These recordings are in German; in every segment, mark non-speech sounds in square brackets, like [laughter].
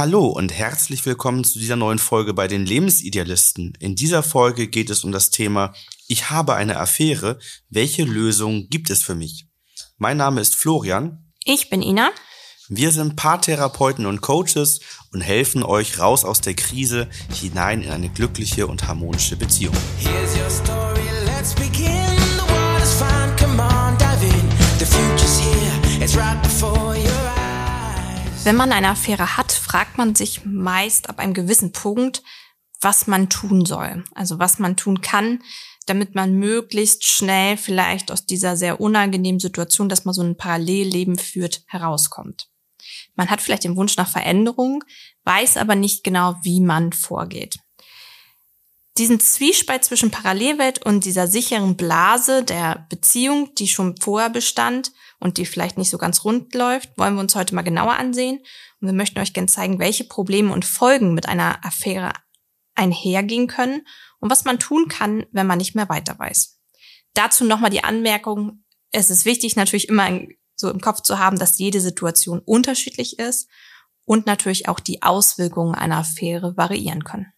Hallo und herzlich willkommen zu dieser neuen Folge bei den Lebensidealisten. In dieser Folge geht es um das Thema Ich habe eine Affäre. Welche Lösung gibt es für mich? Mein Name ist Florian. Ich bin Ina. Wir sind Paartherapeuten und Coaches und helfen euch raus aus der Krise hinein in eine glückliche und harmonische Beziehung. Here's Wenn man eine Affäre hat, fragt man sich meist ab einem gewissen Punkt, was man tun soll. Also was man tun kann, damit man möglichst schnell vielleicht aus dieser sehr unangenehmen Situation, dass man so ein Parallelleben führt, herauskommt. Man hat vielleicht den Wunsch nach Veränderung, weiß aber nicht genau, wie man vorgeht. Diesen Zwiespalt zwischen Parallelwelt und dieser sicheren Blase der Beziehung, die schon vorher bestand und die vielleicht nicht so ganz rund läuft, wollen wir uns heute mal genauer ansehen. Und wir möchten euch gerne zeigen, welche Probleme und Folgen mit einer Affäre einhergehen können und was man tun kann, wenn man nicht mehr weiter weiß. Dazu nochmal die Anmerkung, es ist wichtig, natürlich immer so im Kopf zu haben, dass jede Situation unterschiedlich ist und natürlich auch die Auswirkungen einer Affäre variieren können.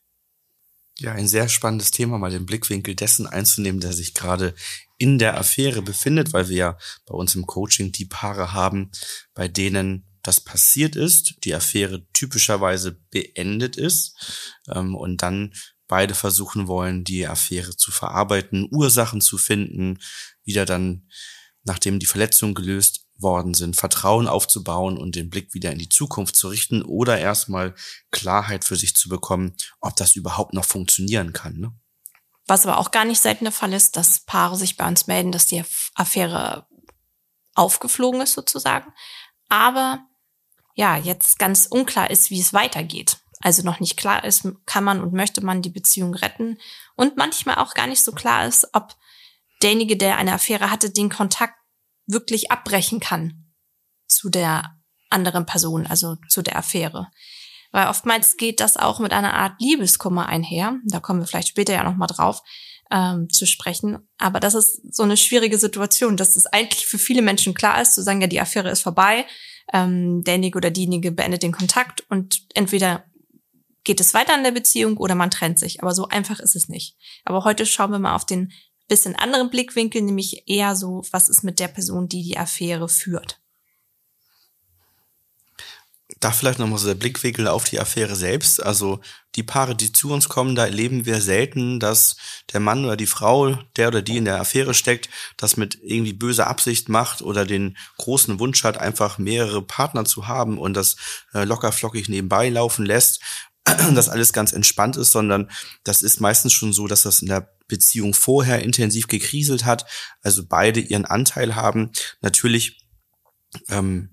Ja, ein sehr spannendes Thema, mal den Blickwinkel dessen einzunehmen, der sich gerade in der Affäre befindet, weil wir ja bei uns im Coaching die Paare haben, bei denen das passiert ist, die Affäre typischerweise beendet ist ähm, und dann beide versuchen wollen, die Affäre zu verarbeiten, Ursachen zu finden, wieder dann, nachdem die Verletzung gelöst worden sind, Vertrauen aufzubauen und den Blick wieder in die Zukunft zu richten oder erstmal Klarheit für sich zu bekommen, ob das überhaupt noch funktionieren kann. Ne? Was aber auch gar nicht selten der Fall ist, dass Paare sich bei uns melden, dass die Affäre aufgeflogen ist sozusagen, aber ja, jetzt ganz unklar ist, wie es weitergeht. Also noch nicht klar ist, kann man und möchte man die Beziehung retten und manchmal auch gar nicht so klar ist, ob derjenige, der eine Affäre hatte, den Kontakt wirklich abbrechen kann zu der anderen Person, also zu der Affäre. Weil oftmals geht das auch mit einer Art Liebeskummer einher. Da kommen wir vielleicht später ja nochmal drauf ähm, zu sprechen. Aber das ist so eine schwierige Situation, dass es eigentlich für viele Menschen klar ist, zu sagen, ja, die Affäre ist vorbei, ähm, derjenige oder diejenige beendet den Kontakt und entweder geht es weiter in der Beziehung oder man trennt sich. Aber so einfach ist es nicht. Aber heute schauen wir mal auf den bisschen anderen Blickwinkel, nämlich eher so, was ist mit der Person, die die Affäre führt. Da vielleicht nochmal so der Blickwinkel auf die Affäre selbst. Also die Paare, die zu uns kommen, da erleben wir selten, dass der Mann oder die Frau, der oder die in der Affäre steckt, das mit irgendwie böser Absicht macht oder den großen Wunsch hat, einfach mehrere Partner zu haben und das äh, locker flockig nebenbei laufen lässt [clears throat] dass alles ganz entspannt ist, sondern das ist meistens schon so, dass das in der Beziehung vorher intensiv gekriselt hat, also beide ihren Anteil haben. Natürlich ähm,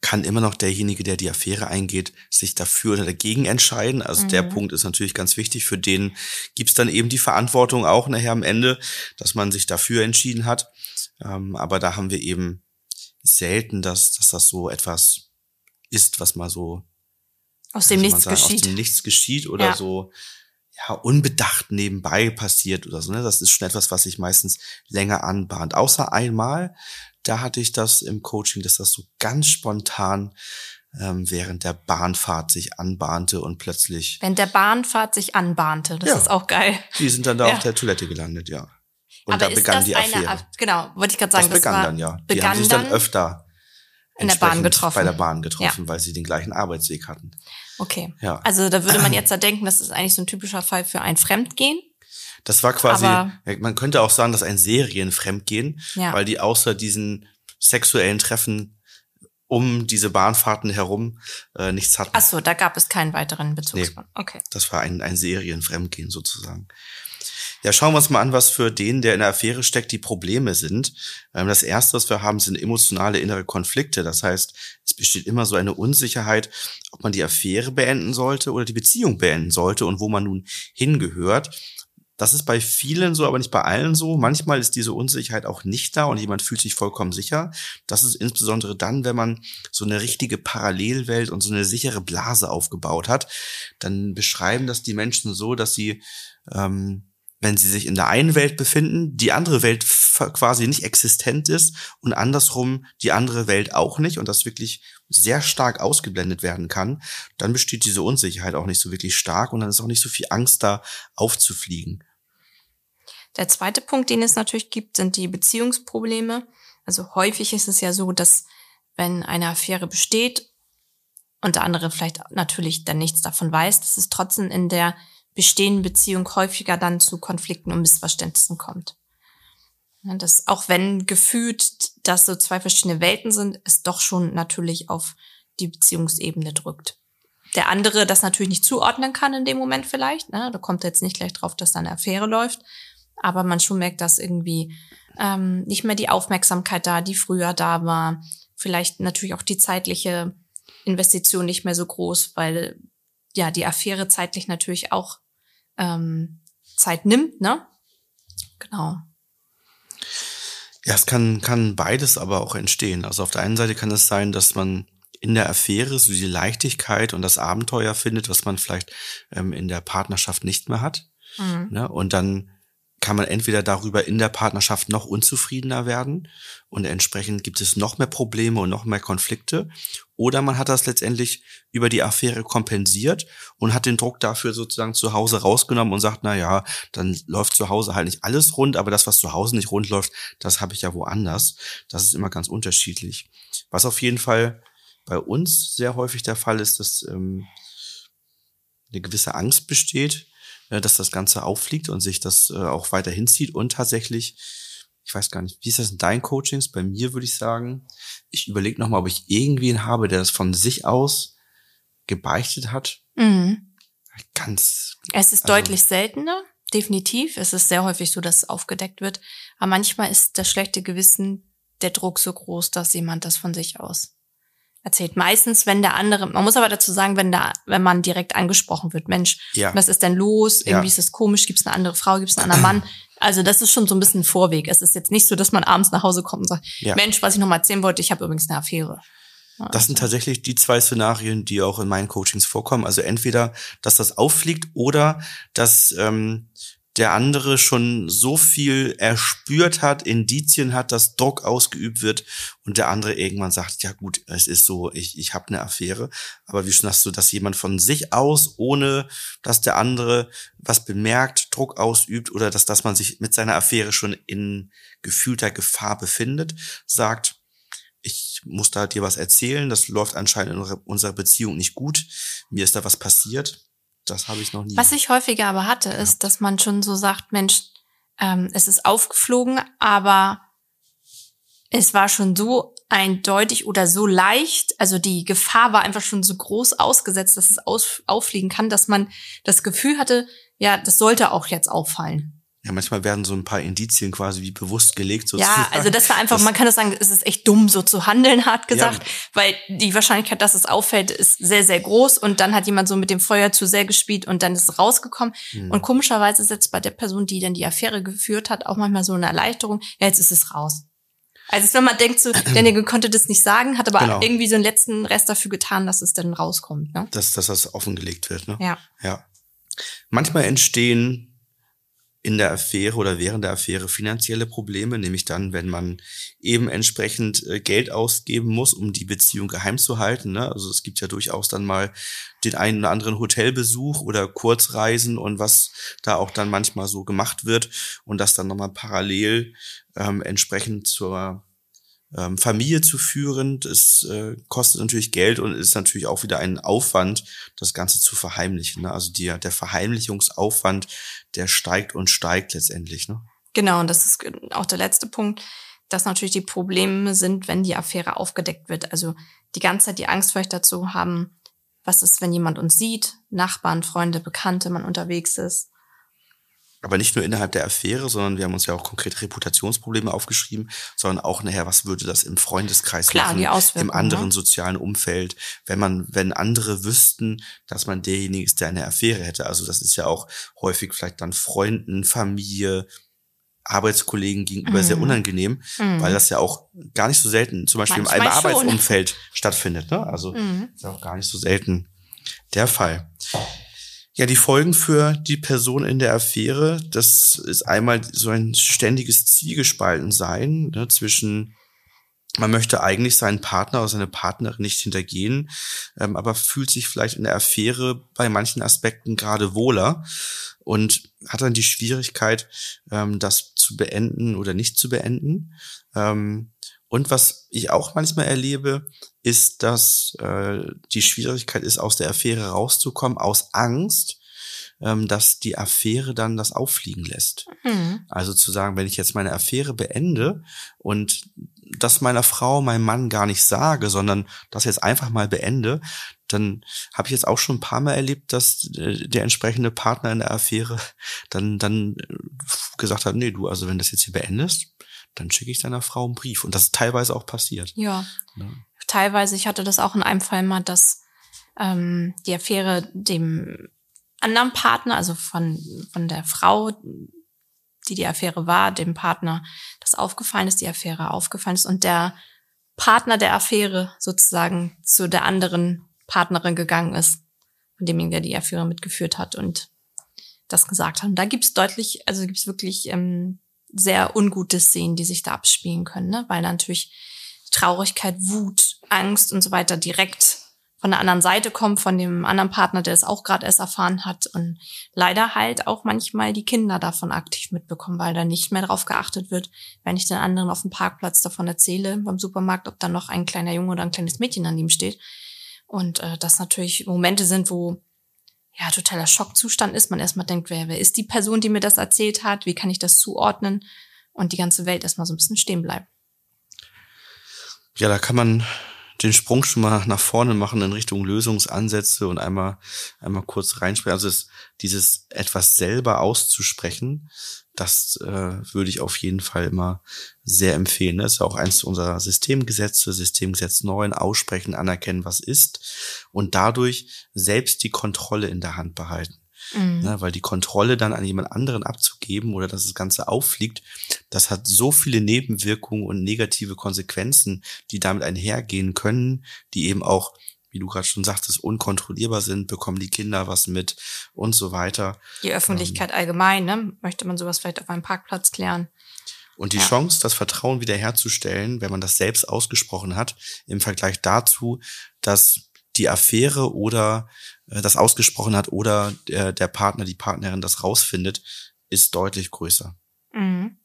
kann immer noch derjenige, der die Affäre eingeht, sich dafür oder dagegen entscheiden. Also mhm. der Punkt ist natürlich ganz wichtig. Für den gibt's dann eben die Verantwortung auch nachher am Ende, dass man sich dafür entschieden hat. Ähm, aber da haben wir eben selten, dass, dass das so etwas ist, was mal so aus dem Nichts sagen, geschieht. Aus dem Nichts geschieht oder ja. so ja, unbedacht nebenbei passiert oder so. Ne? Das ist schon etwas, was sich meistens länger anbahnt. Außer einmal, da hatte ich das im Coaching, dass das so ganz spontan ähm, während der Bahnfahrt sich anbahnte und plötzlich. Während der Bahnfahrt sich anbahnte, das ja, ist auch geil. Die sind dann da ja. auf der Toilette gelandet, ja. Und Aber da begann die Affäre. Eine, genau, wollte ich gerade sagen. Das, das begann dann, ja. Die haben sich dann öfter in der Bahn getroffen. Bei der Bahn getroffen, ja. weil sie den gleichen Arbeitsweg hatten. Okay. Ja. Also da würde man jetzt [clears throat] da denken, das ist eigentlich so ein typischer Fall für ein Fremdgehen. Das war quasi, Aber, man könnte auch sagen, dass ein Serienfremdgehen, ja. weil die außer diesen sexuellen Treffen um diese Bahnfahrten herum äh, nichts hatten. Ach so, da gab es keinen weiteren Bezugspunkt. Nee, okay. Das war ein, ein Serienfremdgehen sozusagen. Ja, schauen wir uns mal an, was für den, der in der Affäre steckt, die Probleme sind. Ähm, das erste, was wir haben, sind emotionale innere Konflikte. Das heißt, es besteht immer so eine Unsicherheit, ob man die Affäre beenden sollte oder die Beziehung beenden sollte und wo man nun hingehört. Das ist bei vielen so, aber nicht bei allen so. Manchmal ist diese Unsicherheit auch nicht da und jemand fühlt sich vollkommen sicher. Das ist insbesondere dann, wenn man so eine richtige Parallelwelt und so eine sichere Blase aufgebaut hat. Dann beschreiben das die Menschen so, dass sie ähm, wenn sie sich in der einen Welt befinden, die andere Welt quasi nicht existent ist und andersrum die andere Welt auch nicht und das wirklich sehr stark ausgeblendet werden kann, dann besteht diese Unsicherheit auch nicht so wirklich stark und dann ist auch nicht so viel Angst da aufzufliegen. Der zweite Punkt, den es natürlich gibt, sind die Beziehungsprobleme. Also häufig ist es ja so, dass wenn eine Affäre besteht und der andere vielleicht natürlich dann nichts davon weiß, dass es trotzdem in der bestehenden Beziehung häufiger dann zu Konflikten und Missverständnissen kommt. Das, auch wenn gefühlt, dass so zwei verschiedene Welten sind, es doch schon natürlich auf die Beziehungsebene drückt. Der andere das natürlich nicht zuordnen kann in dem Moment vielleicht. Ne? Da kommt jetzt nicht gleich drauf, dass da eine Affäre läuft. Aber man schon merkt, dass irgendwie ähm, nicht mehr die Aufmerksamkeit da, die früher da war. Vielleicht natürlich auch die zeitliche Investition nicht mehr so groß, weil ja die Affäre zeitlich natürlich auch ähm, Zeit nimmt, ne? Genau. Ja, es kann, kann beides aber auch entstehen. Also auf der einen Seite kann es sein, dass man in der Affäre so die Leichtigkeit und das Abenteuer findet, was man vielleicht ähm, in der Partnerschaft nicht mehr hat. Mhm. Ne? Und dann kann man entweder darüber in der Partnerschaft noch unzufriedener werden und entsprechend gibt es noch mehr Probleme und noch mehr Konflikte oder man hat das letztendlich über die Affäre kompensiert und hat den Druck dafür sozusagen zu Hause rausgenommen und sagt, na ja, dann läuft zu Hause halt nicht alles rund, aber das, was zu Hause nicht rund läuft, das habe ich ja woanders. Das ist immer ganz unterschiedlich. Was auf jeden Fall bei uns sehr häufig der Fall ist, dass ähm, eine gewisse Angst besteht, äh, dass das Ganze auffliegt und sich das äh, auch weiter hinzieht und tatsächlich, ich weiß gar nicht, wie ist das in deinen Coachings? Bei mir würde ich sagen, ich überlege nochmal, ob ich irgendwen habe, der das von sich aus gebeichtet hat. Mhm. Ganz. Es ist also, deutlich seltener, definitiv. Es ist sehr häufig so, dass es aufgedeckt wird. Aber manchmal ist das schlechte Gewissen, der Druck so groß, dass jemand das von sich aus erzählt. Meistens, wenn der andere, man muss aber dazu sagen, wenn da, wenn man direkt angesprochen wird, Mensch, ja. was ist denn los? Irgendwie ja. ist es komisch, gibt es eine andere Frau, gibt es einen anderen Mann? Also das ist schon so ein bisschen ein Vorweg. Es ist jetzt nicht so, dass man abends nach Hause kommt und sagt, ja. Mensch, was ich noch mal erzählen wollte, ich habe übrigens eine Affäre. Das sind tatsächlich die zwei Szenarien, die auch in meinen Coachings vorkommen. Also entweder, dass das auffliegt oder dass ähm, der andere schon so viel erspürt hat, Indizien hat, dass Druck ausgeübt wird und der andere irgendwann sagt, ja gut, es ist so, ich, ich habe eine Affäre. Aber wie schon hast du, dass jemand von sich aus, ohne dass der andere was bemerkt, Druck ausübt oder dass, dass man sich mit seiner Affäre schon in gefühlter Gefahr befindet, sagt, ich muss da dir was erzählen, das läuft anscheinend in unserer Beziehung nicht gut, mir ist da was passiert das habe ich noch nie. Was ich häufiger aber hatte, ist, ja. dass man schon so sagt, Mensch, ähm, es ist aufgeflogen, aber es war schon so eindeutig oder so leicht, also die Gefahr war einfach schon so groß ausgesetzt, dass es aus, auffliegen kann, dass man das Gefühl hatte, ja, das sollte auch jetzt auffallen. Ja, manchmal werden so ein paar Indizien quasi wie bewusst gelegt. Sozusagen. Ja, also das war einfach, das man kann das sagen, es ist echt dumm, so zu handeln, hart gesagt, ja. weil die Wahrscheinlichkeit, dass es auffällt, ist sehr, sehr groß und dann hat jemand so mit dem Feuer zu sehr gespielt und dann ist es rausgekommen. Mhm. Und komischerweise setzt bei der Person, die dann die Affäre geführt hat, auch manchmal so eine Erleichterung, ja, jetzt ist es raus. Also wenn man denkt so, [clears throat] derjenige konnte das nicht sagen, hat aber genau. irgendwie so einen letzten Rest dafür getan, dass es dann rauskommt. Ne? Dass, dass das offengelegt wird, ne? Ja. Ja. Manchmal entstehen in der Affäre oder während der Affäre finanzielle Probleme, nämlich dann, wenn man eben entsprechend äh, Geld ausgeben muss, um die Beziehung geheim zu halten. Ne? Also es gibt ja durchaus dann mal den einen oder anderen Hotelbesuch oder Kurzreisen und was da auch dann manchmal so gemacht wird und das dann nochmal parallel ähm, entsprechend zur ähm, Familie zu führen. Das äh, kostet natürlich Geld und ist natürlich auch wieder ein Aufwand, das Ganze zu verheimlichen. Ne? Also die, der Verheimlichungsaufwand, der steigt und steigt letztendlich. Ne? Genau, und das ist auch der letzte Punkt, dass natürlich die Probleme sind, wenn die Affäre aufgedeckt wird. Also die ganze Zeit die Angst vielleicht dazu haben, was ist, wenn jemand uns sieht, Nachbarn, Freunde, Bekannte, man unterwegs ist aber nicht nur innerhalb der Affäre, sondern wir haben uns ja auch konkret Reputationsprobleme aufgeschrieben, sondern auch nachher, was würde das im Freundeskreis Klar, machen, im anderen ne? sozialen Umfeld, wenn man, wenn andere wüssten, dass man derjenige ist, der eine Affäre hätte. Also das ist ja auch häufig vielleicht dann Freunden, Familie, Arbeitskollegen gegenüber mhm. sehr unangenehm, mhm. weil das ja auch gar nicht so selten, zum Beispiel Manchmal im Arbeitsumfeld stattfindet. Ne? Also mhm. ist ja auch gar nicht so selten der Fall. Ja, die Folgen für die Person in der Affäre, das ist einmal so ein ständiges Zielgespaltensein ne, zwischen man möchte eigentlich seinen Partner oder seine Partnerin nicht hintergehen, ähm, aber fühlt sich vielleicht in der Affäre bei manchen Aspekten gerade wohler und hat dann die Schwierigkeit, ähm, das zu beenden oder nicht zu beenden. Ähm, und was ich auch manchmal erlebe, ist, dass äh, die Schwierigkeit ist, aus der Affäre rauszukommen, aus Angst, ähm, dass die Affäre dann das auffliegen lässt. Mhm. Also zu sagen, wenn ich jetzt meine Affäre beende und das meiner Frau, meinem Mann gar nicht sage, sondern das jetzt einfach mal beende, dann habe ich jetzt auch schon ein paar Mal erlebt, dass äh, der entsprechende Partner in der Affäre dann dann äh, gesagt hat, nee, du, also wenn das jetzt hier beendest, dann schicke ich deiner Frau einen Brief. Und das ist teilweise auch passiert. Ja. ja. Teilweise, ich hatte das auch in einem Fall mal, dass ähm, die Affäre dem anderen Partner, also von, von der Frau, die die Affäre war, dem Partner, das aufgefallen ist, die Affäre aufgefallen ist und der Partner der Affäre sozusagen zu der anderen Partnerin gegangen ist, von demjenigen, der die Affäre mitgeführt hat und das gesagt hat. Und da gibt's deutlich, also gibt's wirklich ähm, sehr ungute Szenen, die sich da abspielen können, ne? weil natürlich Traurigkeit, Wut, Angst und so weiter direkt von der anderen Seite kommt, von dem anderen Partner, der es auch gerade erst erfahren hat und leider halt auch manchmal die Kinder davon aktiv mitbekommen, weil da nicht mehr darauf geachtet wird, wenn ich den anderen auf dem Parkplatz davon erzähle beim Supermarkt, ob da noch ein kleiner Junge oder ein kleines Mädchen an ihm steht. Und äh, das natürlich Momente sind, wo ja totaler Schockzustand ist. Man erstmal denkt, wer, wer ist die Person, die mir das erzählt hat? Wie kann ich das zuordnen? Und die ganze Welt erstmal so ein bisschen stehen bleibt. Ja, da kann man den Sprung schon mal nach vorne machen in Richtung Lösungsansätze und einmal, einmal kurz reinsprechen. Also es, dieses etwas selber auszusprechen, das äh, würde ich auf jeden Fall immer sehr empfehlen. Das ist ja auch eins unserer Systemgesetze, Systemgesetz 9, aussprechen, anerkennen, was ist und dadurch selbst die Kontrolle in der Hand behalten. Mhm. Ne, weil die Kontrolle dann an jemand anderen abzugeben oder dass das Ganze auffliegt, das hat so viele Nebenwirkungen und negative Konsequenzen, die damit einhergehen können, die eben auch wie du gerade schon sagtest, unkontrollierbar sind, bekommen die Kinder was mit und so weiter. Die Öffentlichkeit ähm, allgemein, ne? Möchte man sowas vielleicht auf einem Parkplatz klären? Und die ja. Chance, das Vertrauen wiederherzustellen, wenn man das selbst ausgesprochen hat, im Vergleich dazu, dass die Affäre oder äh, das ausgesprochen hat oder der, der Partner, die Partnerin das rausfindet, ist deutlich größer. Mhm.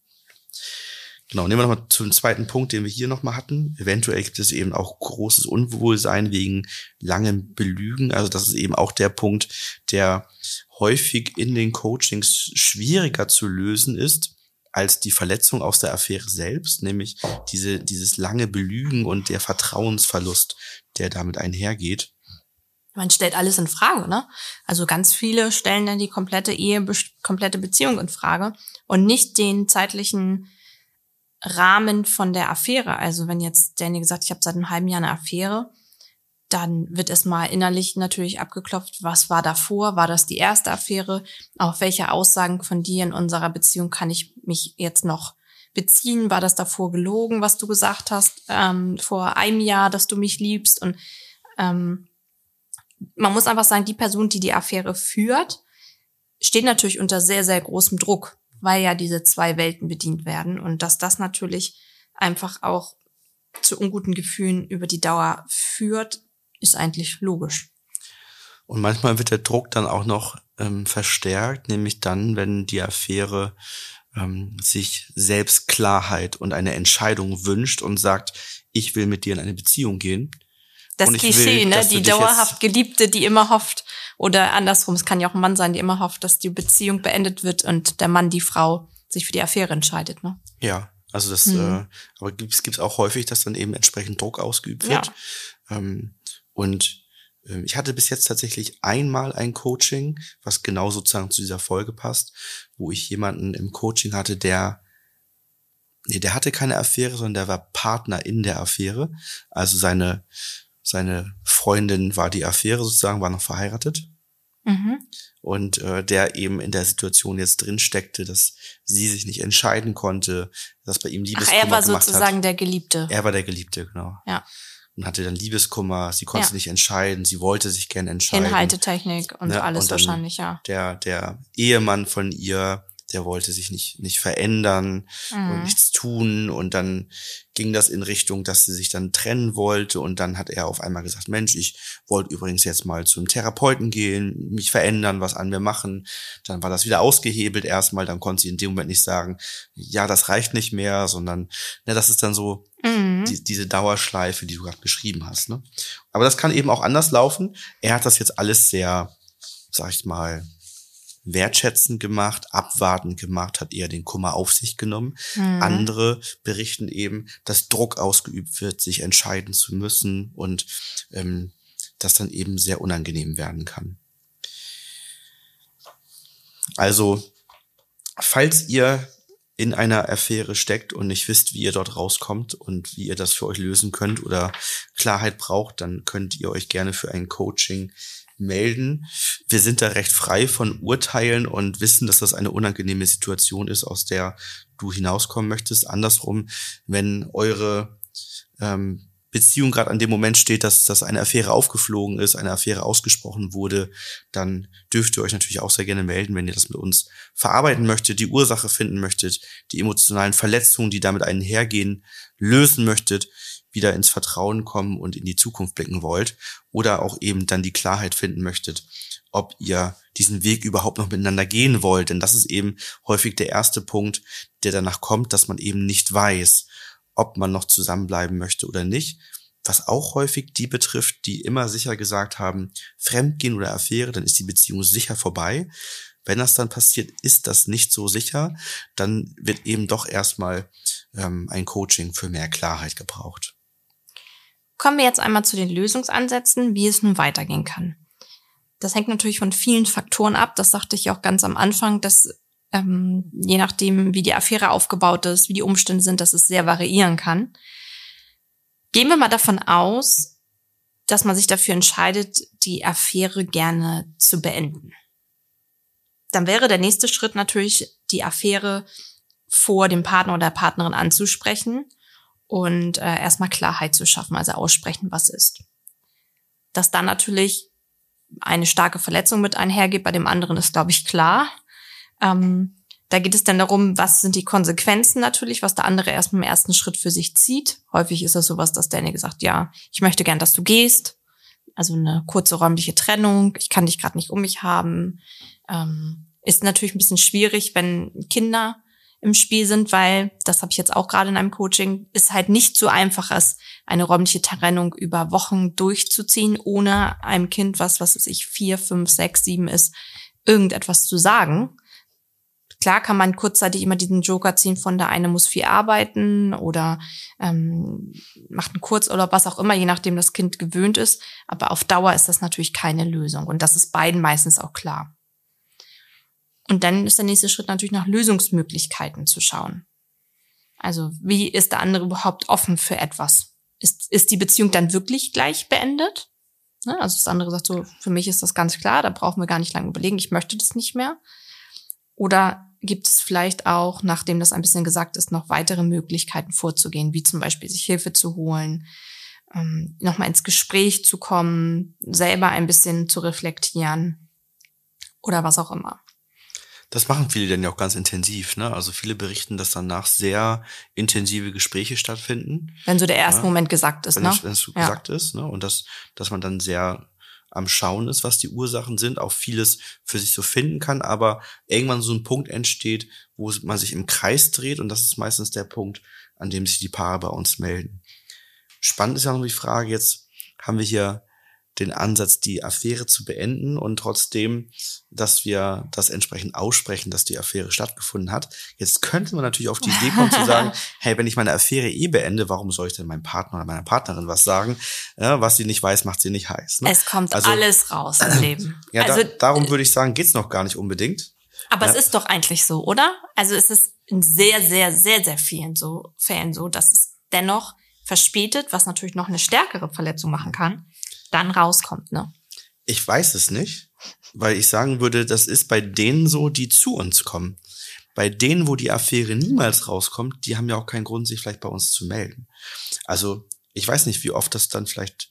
Genau, nehmen wir nochmal zum zweiten Punkt, den wir hier nochmal hatten. Eventuell gibt es eben auch großes Unwohlsein wegen langem Belügen. Also das ist eben auch der Punkt, der häufig in den Coachings schwieriger zu lösen ist als die Verletzung aus der Affäre selbst, nämlich diese, dieses lange Belügen und der Vertrauensverlust, der damit einhergeht. Man stellt alles in Frage, ne? Also ganz viele stellen dann die komplette Ehe, komplette Beziehung in Frage und nicht den zeitlichen Rahmen von der Affäre. Also wenn jetzt Danny gesagt, ich habe seit einem halben Jahr eine Affäre, dann wird es mal innerlich natürlich abgeklopft, was war davor? War das die erste Affäre? Auf welche Aussagen von dir in unserer Beziehung kann ich mich jetzt noch beziehen? War das davor gelogen, was du gesagt hast, ähm, vor einem Jahr, dass du mich liebst? Und ähm, man muss einfach sagen, die Person, die die Affäre führt, steht natürlich unter sehr, sehr großem Druck weil ja diese zwei Welten bedient werden und dass das natürlich einfach auch zu unguten Gefühlen über die Dauer führt, ist eigentlich logisch. Und manchmal wird der Druck dann auch noch ähm, verstärkt, nämlich dann, wenn die Affäre ähm, sich selbst Klarheit und eine Entscheidung wünscht und sagt, ich will mit dir in eine Beziehung gehen. Das Klischee, will, ne? Die dauerhaft Geliebte, die immer hofft, oder andersrum, es kann ja auch ein Mann sein, der immer hofft, dass die Beziehung beendet wird und der Mann die Frau sich für die Affäre entscheidet, ne? Ja, also das, mhm. äh, aber gibt's gibt's auch häufig, dass dann eben entsprechend Druck ausgeübt wird. Ja. Ähm, und äh, ich hatte bis jetzt tatsächlich einmal ein Coaching, was genau sozusagen zu dieser Folge passt, wo ich jemanden im Coaching hatte, der nee, der hatte keine Affäre, sondern der war Partner in der Affäre. Also seine seine Freundin war die Affäre sozusagen, war noch verheiratet. Mhm. Und äh, der eben in der Situation jetzt drin steckte, dass sie sich nicht entscheiden konnte, dass bei ihm Liebeskummer Ach, er war sozusagen hat. der Geliebte. Er war der Geliebte, genau. Ja. Und hatte dann Liebeskummer, sie konnte ja. nicht entscheiden, sie wollte sich gerne entscheiden. Inhaltetechnik und ne? alles und wahrscheinlich, ja. Der, der Ehemann von ihr der wollte sich nicht, nicht verändern mhm. und nichts tun. Und dann ging das in Richtung, dass sie sich dann trennen wollte. Und dann hat er auf einmal gesagt, Mensch, ich wollte übrigens jetzt mal zum Therapeuten gehen, mich verändern, was an mir machen. Dann war das wieder ausgehebelt erstmal. Dann konnte sie in dem Moment nicht sagen, ja, das reicht nicht mehr, sondern, ne, das ist dann so mhm. die, diese Dauerschleife, die du gerade beschrieben hast. Ne? Aber das kann eben auch anders laufen. Er hat das jetzt alles sehr, sag ich mal, wertschätzend gemacht, abwartend gemacht, hat eher den Kummer auf sich genommen. Mhm. Andere berichten eben, dass Druck ausgeübt wird, sich entscheiden zu müssen und ähm, das dann eben sehr unangenehm werden kann. Also, falls ihr in einer Affäre steckt und nicht wisst, wie ihr dort rauskommt und wie ihr das für euch lösen könnt oder Klarheit braucht, dann könnt ihr euch gerne für ein Coaching melden. Wir sind da recht frei von Urteilen und wissen, dass das eine unangenehme Situation ist, aus der du hinauskommen möchtest. Andersrum, wenn eure ähm, Beziehung gerade an dem Moment steht, dass, dass eine Affäre aufgeflogen ist, eine Affäre ausgesprochen wurde, dann dürft ihr euch natürlich auch sehr gerne melden, wenn ihr das mit uns verarbeiten möchtet, die Ursache finden möchtet, die emotionalen Verletzungen, die damit einhergehen, lösen möchtet wieder ins Vertrauen kommen und in die Zukunft blicken wollt oder auch eben dann die Klarheit finden möchtet, ob ihr diesen Weg überhaupt noch miteinander gehen wollt. Denn das ist eben häufig der erste Punkt, der danach kommt, dass man eben nicht weiß, ob man noch zusammenbleiben möchte oder nicht. Was auch häufig die betrifft, die immer sicher gesagt haben, Fremdgehen oder Affäre, dann ist die Beziehung sicher vorbei. Wenn das dann passiert, ist das nicht so sicher, dann wird eben doch erstmal ähm, ein Coaching für mehr Klarheit gebraucht. Kommen wir jetzt einmal zu den Lösungsansätzen, wie es nun weitergehen kann. Das hängt natürlich von vielen Faktoren ab. Das sagte ich auch ganz am Anfang, dass ähm, je nachdem, wie die Affäre aufgebaut ist, wie die Umstände sind, dass es sehr variieren kann. Gehen wir mal davon aus, dass man sich dafür entscheidet, die Affäre gerne zu beenden. Dann wäre der nächste Schritt natürlich, die Affäre vor dem Partner oder der Partnerin anzusprechen und äh, erstmal Klarheit zu schaffen, also aussprechen, was ist. Dass dann natürlich eine starke Verletzung mit einhergeht, bei dem anderen ist, glaube ich, klar. Ähm, da geht es dann darum, was sind die Konsequenzen natürlich, was der andere erst im ersten Schritt für sich zieht. Häufig ist das sowas, dass derjenige sagt, ja, ich möchte gern, dass du gehst. Also eine kurze räumliche Trennung, ich kann dich gerade nicht um mich haben. Ähm, ist natürlich ein bisschen schwierig, wenn Kinder im Spiel sind, weil, das habe ich jetzt auch gerade in einem Coaching, ist halt nicht so einfach ist, eine räumliche Trennung über Wochen durchzuziehen, ohne einem Kind, was, was weiß ich, vier, fünf, sechs, sieben ist, irgendetwas zu sagen. Klar kann man kurzzeitig immer diesen Joker ziehen von der eine muss viel arbeiten oder ähm, macht einen Kurzurlaub, was auch immer, je nachdem das Kind gewöhnt ist. Aber auf Dauer ist das natürlich keine Lösung. Und das ist beiden meistens auch klar. Und dann ist der nächste Schritt natürlich nach Lösungsmöglichkeiten zu schauen. Also wie ist der andere überhaupt offen für etwas? Ist, ist die Beziehung dann wirklich gleich beendet? Ne, also das andere sagt so, für mich ist das ganz klar, da brauchen wir gar nicht lange überlegen, ich möchte das nicht mehr. Oder gibt es vielleicht auch, nachdem das ein bisschen gesagt ist, noch weitere Möglichkeiten vorzugehen, wie zum Beispiel sich Hilfe zu holen, ähm, nochmal ins Gespräch zu kommen, selber ein bisschen zu reflektieren oder was auch immer. Das machen viele dann ja auch ganz intensiv, ne? Also viele berichten, dass danach sehr intensive Gespräche stattfinden. Wenn so der erste ja? Moment gesagt ist, wenn ne? Es, wenn es ja. gesagt ist, ne? Und dass, dass man dann sehr am Schauen ist, was die Ursachen sind, auch vieles für sich so finden kann, aber irgendwann so ein Punkt entsteht, wo man sich im Kreis dreht und das ist meistens der Punkt, an dem sich die Paare bei uns melden. Spannend ist ja noch die Frage, jetzt haben wir hier den Ansatz, die Affäre zu beenden und trotzdem, dass wir das entsprechend aussprechen, dass die Affäre stattgefunden hat. Jetzt könnte man natürlich auf die Idee kommen zu sagen, [laughs] hey, wenn ich meine Affäre eh beende, warum soll ich denn meinem Partner oder meiner Partnerin was sagen? Ja, was sie nicht weiß, macht sie nicht heiß. Ne? Es kommt also, alles raus im [clears throat] Leben. Ja, also, da, darum würde ich sagen, geht's noch gar nicht unbedingt. Aber ja. es ist doch eigentlich so, oder? Also es ist in sehr, sehr, sehr, sehr vielen so Fällen so, dass es dennoch verspätet, was natürlich noch eine stärkere Verletzung machen kann, dann rauskommt, ne? Ich weiß es nicht, weil ich sagen würde, das ist bei denen so, die zu uns kommen. Bei denen, wo die Affäre niemals rauskommt, die haben ja auch keinen Grund, sich vielleicht bei uns zu melden. Also ich weiß nicht, wie oft das dann vielleicht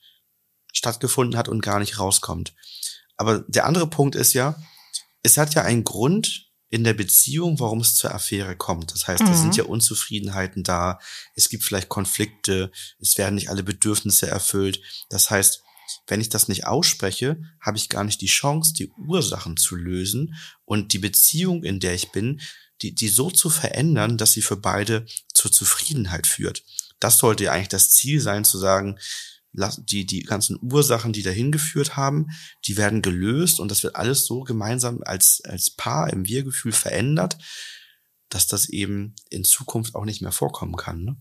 stattgefunden hat und gar nicht rauskommt. Aber der andere Punkt ist ja, es hat ja einen Grund, in der Beziehung, warum es zur Affäre kommt. Das heißt, mhm. es sind ja Unzufriedenheiten da, es gibt vielleicht Konflikte, es werden nicht alle Bedürfnisse erfüllt. Das heißt, wenn ich das nicht ausspreche, habe ich gar nicht die Chance, die Ursachen zu lösen und die Beziehung, in der ich bin, die, die so zu verändern, dass sie für beide zur Zufriedenheit führt. Das sollte ja eigentlich das Ziel sein, zu sagen, die, die ganzen Ursachen, die dahin geführt haben, die werden gelöst und das wird alles so gemeinsam als, als Paar im Wir-Gefühl verändert, dass das eben in Zukunft auch nicht mehr vorkommen kann. Ne?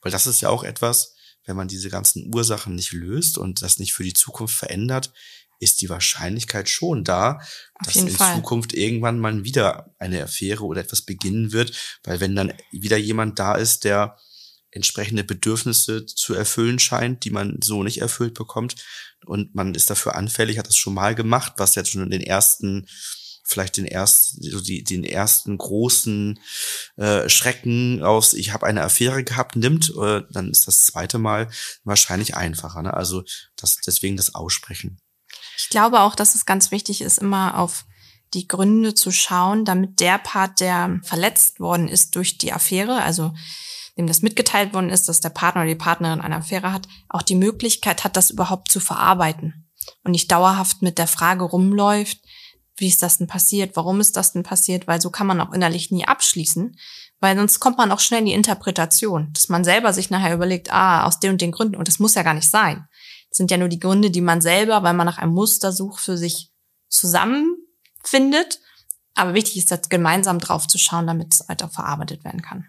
Weil das ist ja auch etwas, wenn man diese ganzen Ursachen nicht löst und das nicht für die Zukunft verändert, ist die Wahrscheinlichkeit schon da, Auf dass in Fall. Zukunft irgendwann mal wieder eine Affäre oder etwas beginnen wird, weil wenn dann wieder jemand da ist, der entsprechende Bedürfnisse zu erfüllen scheint, die man so nicht erfüllt bekommt. Und man ist dafür anfällig, hat das schon mal gemacht, was jetzt schon in den ersten, vielleicht den ersten, so die, den ersten großen äh, Schrecken aus, ich habe eine Affäre gehabt, nimmt, äh, dann ist das zweite Mal wahrscheinlich einfacher. Ne? Also das, deswegen das Aussprechen. Ich glaube auch, dass es ganz wichtig ist, immer auf die Gründe zu schauen, damit der Part, der verletzt worden ist durch die Affäre, also dem das mitgeteilt worden ist, dass der Partner oder die Partnerin eine Affäre hat, auch die Möglichkeit hat, das überhaupt zu verarbeiten und nicht dauerhaft mit der Frage rumläuft, wie ist das denn passiert, warum ist das denn passiert, weil so kann man auch innerlich nie abschließen, weil sonst kommt man auch schnell in die Interpretation, dass man selber sich nachher überlegt, ah, aus den und den Gründen, und das muss ja gar nicht sein. Das sind ja nur die Gründe, die man selber, weil man nach einem Muster sucht, für sich zusammenfindet. Aber wichtig ist, das gemeinsam drauf zu schauen, damit es halt auch verarbeitet werden kann.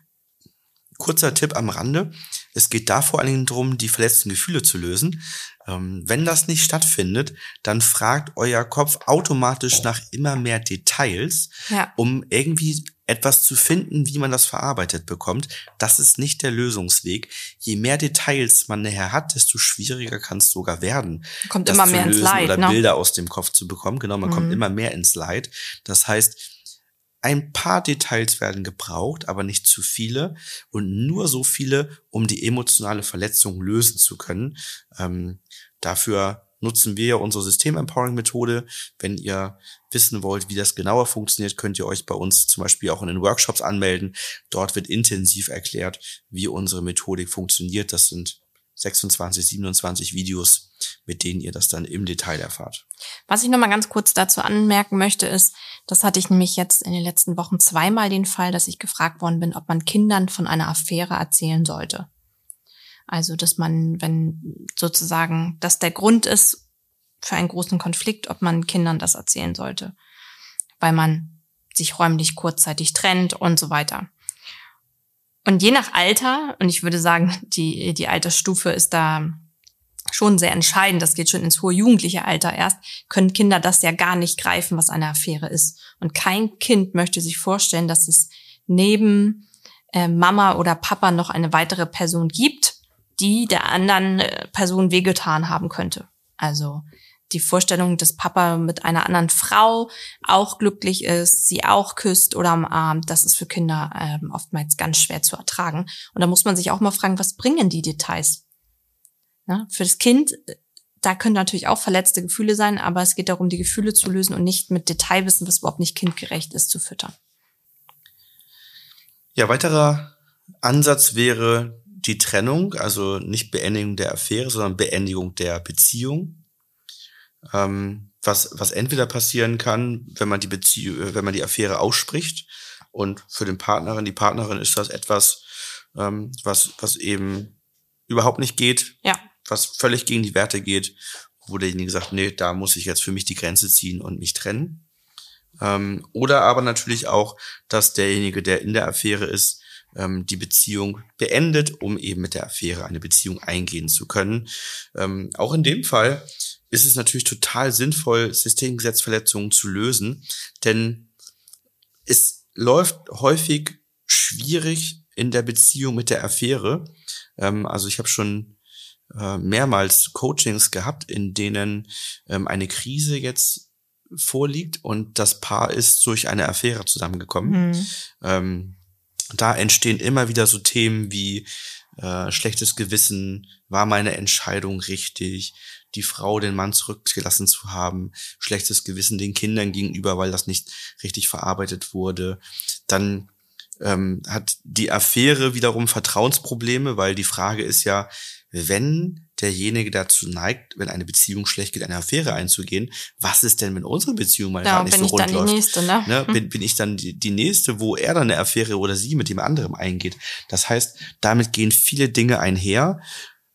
Kurzer Tipp am Rande. Es geht da vor allen Dingen darum, die verletzten Gefühle zu lösen. Ähm, wenn das nicht stattfindet, dann fragt euer Kopf automatisch nach immer mehr Details, ja. um irgendwie etwas zu finden, wie man das verarbeitet bekommt. Das ist nicht der Lösungsweg. Je mehr Details man nachher hat, desto schwieriger kann es sogar werden. Kommt immer mehr ins Leid. Oder ne? Bilder aus dem Kopf zu bekommen. Genau, man mhm. kommt immer mehr ins Leid. Das heißt, ein paar Details werden gebraucht, aber nicht zu viele und nur so viele, um die emotionale Verletzung lösen zu können. Ähm, dafür nutzen wir ja unsere System-Empowering-Methode. Wenn ihr wissen wollt, wie das genauer funktioniert, könnt ihr euch bei uns zum Beispiel auch in den Workshops anmelden. Dort wird intensiv erklärt, wie unsere Methodik funktioniert. Das sind 26, 27 Videos, mit denen ihr das dann im Detail erfahrt. Was ich noch mal ganz kurz dazu anmerken möchte, ist, das hatte ich nämlich jetzt in den letzten Wochen zweimal den Fall, dass ich gefragt worden bin, ob man Kindern von einer Affäre erzählen sollte. Also, dass man, wenn sozusagen das der Grund ist für einen großen Konflikt, ob man Kindern das erzählen sollte, weil man sich räumlich kurzzeitig trennt und so weiter. Und je nach Alter, und ich würde sagen, die, die Altersstufe ist da schon sehr entscheidend, das geht schon ins hohe jugendliche Alter erst, können Kinder das ja gar nicht greifen, was eine Affäre ist. Und kein Kind möchte sich vorstellen, dass es neben äh, Mama oder Papa noch eine weitere Person gibt, die der anderen äh, Person wehgetan haben könnte. Also die Vorstellung, dass Papa mit einer anderen Frau auch glücklich ist, sie auch küsst oder umarmt, das ist für Kinder ähm, oftmals ganz schwer zu ertragen. Und da muss man sich auch mal fragen, was bringen die Details? Ja, für das Kind, da können natürlich auch verletzte Gefühle sein, aber es geht darum, die Gefühle zu lösen und nicht mit Detailwissen, was überhaupt nicht kindgerecht ist, zu füttern. Ja, weiterer Ansatz wäre die Trennung, also nicht Beendigung der Affäre, sondern Beendigung der Beziehung ähm, was, was entweder passieren kann, wenn man die Beziehung, wenn man die Affäre ausspricht und für den Partnerin, die Partnerin ist das etwas, ähm, was, was eben überhaupt nicht geht, ja. was völlig gegen die Werte geht, wo derjenige sagt, nee, da muss ich jetzt für mich die Grenze ziehen und mich trennen. Ähm, oder aber natürlich auch, dass derjenige, der in der Affäre ist, ähm, die Beziehung beendet, um eben mit der Affäre eine Beziehung eingehen zu können. Ähm, auch in dem Fall ist es natürlich total sinnvoll, Systemgesetzverletzungen zu lösen, denn es läuft häufig schwierig in der Beziehung mit der Affäre. Ähm, also ich habe schon äh, mehrmals Coachings gehabt, in denen ähm, eine Krise jetzt vorliegt und das Paar ist durch eine Affäre zusammengekommen. Mhm. Ähm, da entstehen immer wieder so Themen wie äh, schlechtes Gewissen, war meine Entscheidung richtig, die Frau den Mann zurückgelassen zu haben, schlechtes Gewissen den Kindern gegenüber, weil das nicht richtig verarbeitet wurde. Dann ähm, hat die Affäre wiederum Vertrauensprobleme, weil die Frage ist ja, wenn derjenige dazu neigt, wenn eine Beziehung schlecht geht, eine Affäre einzugehen, was ist denn, wenn unsere Beziehung mal ja, nicht so rund läuft? Nächste, ne? Ne? Hm. Bin, bin ich dann die, die nächste, wo er dann eine Affäre oder sie mit dem anderen eingeht? Das heißt, damit gehen viele Dinge einher.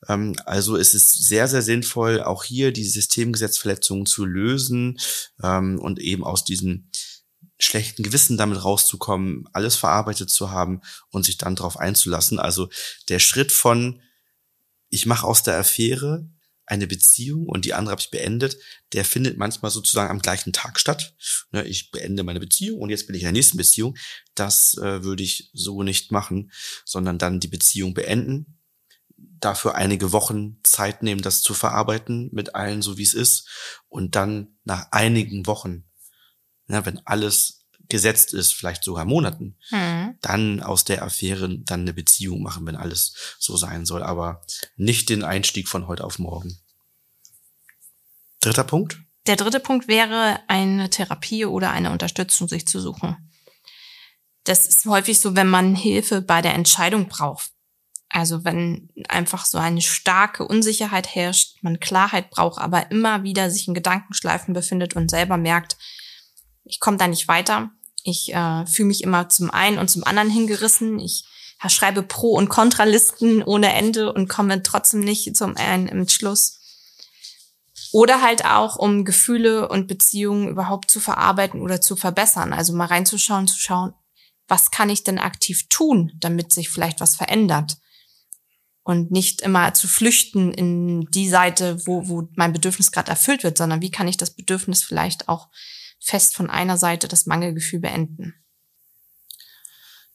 Ähm, also ist es sehr, sehr sinnvoll, auch hier die Systemgesetzverletzungen zu lösen ähm, und eben aus diesen schlechten Gewissen damit rauszukommen, alles verarbeitet zu haben und sich dann darauf einzulassen. Also der Schritt von ich mache aus der Affäre eine Beziehung und die andere habe ich beendet, der findet manchmal sozusagen am gleichen Tag statt. Ne, ich beende meine Beziehung und jetzt bin ich in der nächsten Beziehung. Das äh, würde ich so nicht machen, sondern dann die Beziehung beenden, dafür einige Wochen Zeit nehmen, das zu verarbeiten mit allen, so wie es ist, und dann nach einigen Wochen, ja, wenn alles gesetzt ist, vielleicht sogar Monaten, mhm. dann aus der Affäre dann eine Beziehung machen, wenn alles so sein soll, aber nicht den Einstieg von heute auf morgen. Dritter Punkt? Der dritte Punkt wäre, eine Therapie oder eine Unterstützung sich zu suchen. Das ist häufig so, wenn man Hilfe bei der Entscheidung braucht. Also wenn einfach so eine starke Unsicherheit herrscht, man Klarheit braucht, aber immer wieder sich in Gedankenschleifen befindet und selber merkt, ich komme da nicht weiter. Ich äh, fühle mich immer zum einen und zum anderen hingerissen. Ich schreibe Pro- und Kontralisten ohne Ende und komme trotzdem nicht zum einen Entschluss. Oder halt auch, um Gefühle und Beziehungen überhaupt zu verarbeiten oder zu verbessern. Also mal reinzuschauen, zu schauen, was kann ich denn aktiv tun, damit sich vielleicht was verändert. Und nicht immer zu flüchten in die Seite, wo, wo mein Bedürfnis gerade erfüllt wird, sondern wie kann ich das Bedürfnis vielleicht auch fest von einer Seite das Mangelgefühl beenden.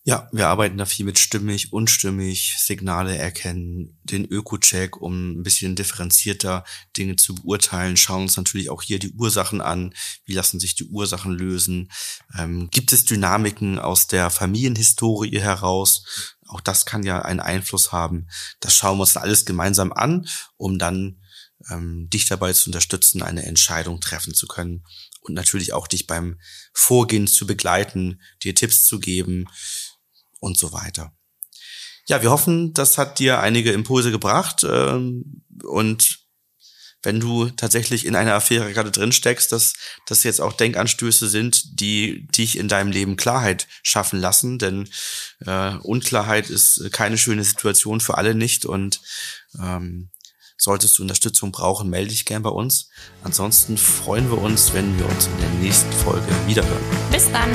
Ja, wir arbeiten da viel mit stimmig, unstimmig, Signale erkennen, den Öko-Check, um ein bisschen differenzierter Dinge zu beurteilen, schauen uns natürlich auch hier die Ursachen an, wie lassen sich die Ursachen lösen, ähm, gibt es Dynamiken aus der Familienhistorie heraus, auch das kann ja einen Einfluss haben. Das schauen wir uns alles gemeinsam an, um dann ähm, dich dabei zu unterstützen, eine Entscheidung treffen zu können und natürlich auch dich beim Vorgehen zu begleiten, dir Tipps zu geben und so weiter. Ja, wir hoffen, das hat dir einige Impulse gebracht ähm, und wenn du tatsächlich in einer Affäre gerade drin steckst, dass das jetzt auch Denkanstöße sind, die dich in deinem Leben Klarheit schaffen lassen, denn äh, Unklarheit ist keine schöne Situation für alle nicht und ähm, Solltest du Unterstützung brauchen, melde dich gern bei uns. Ansonsten freuen wir uns, wenn wir uns in der nächsten Folge wiederhören. Bis dann.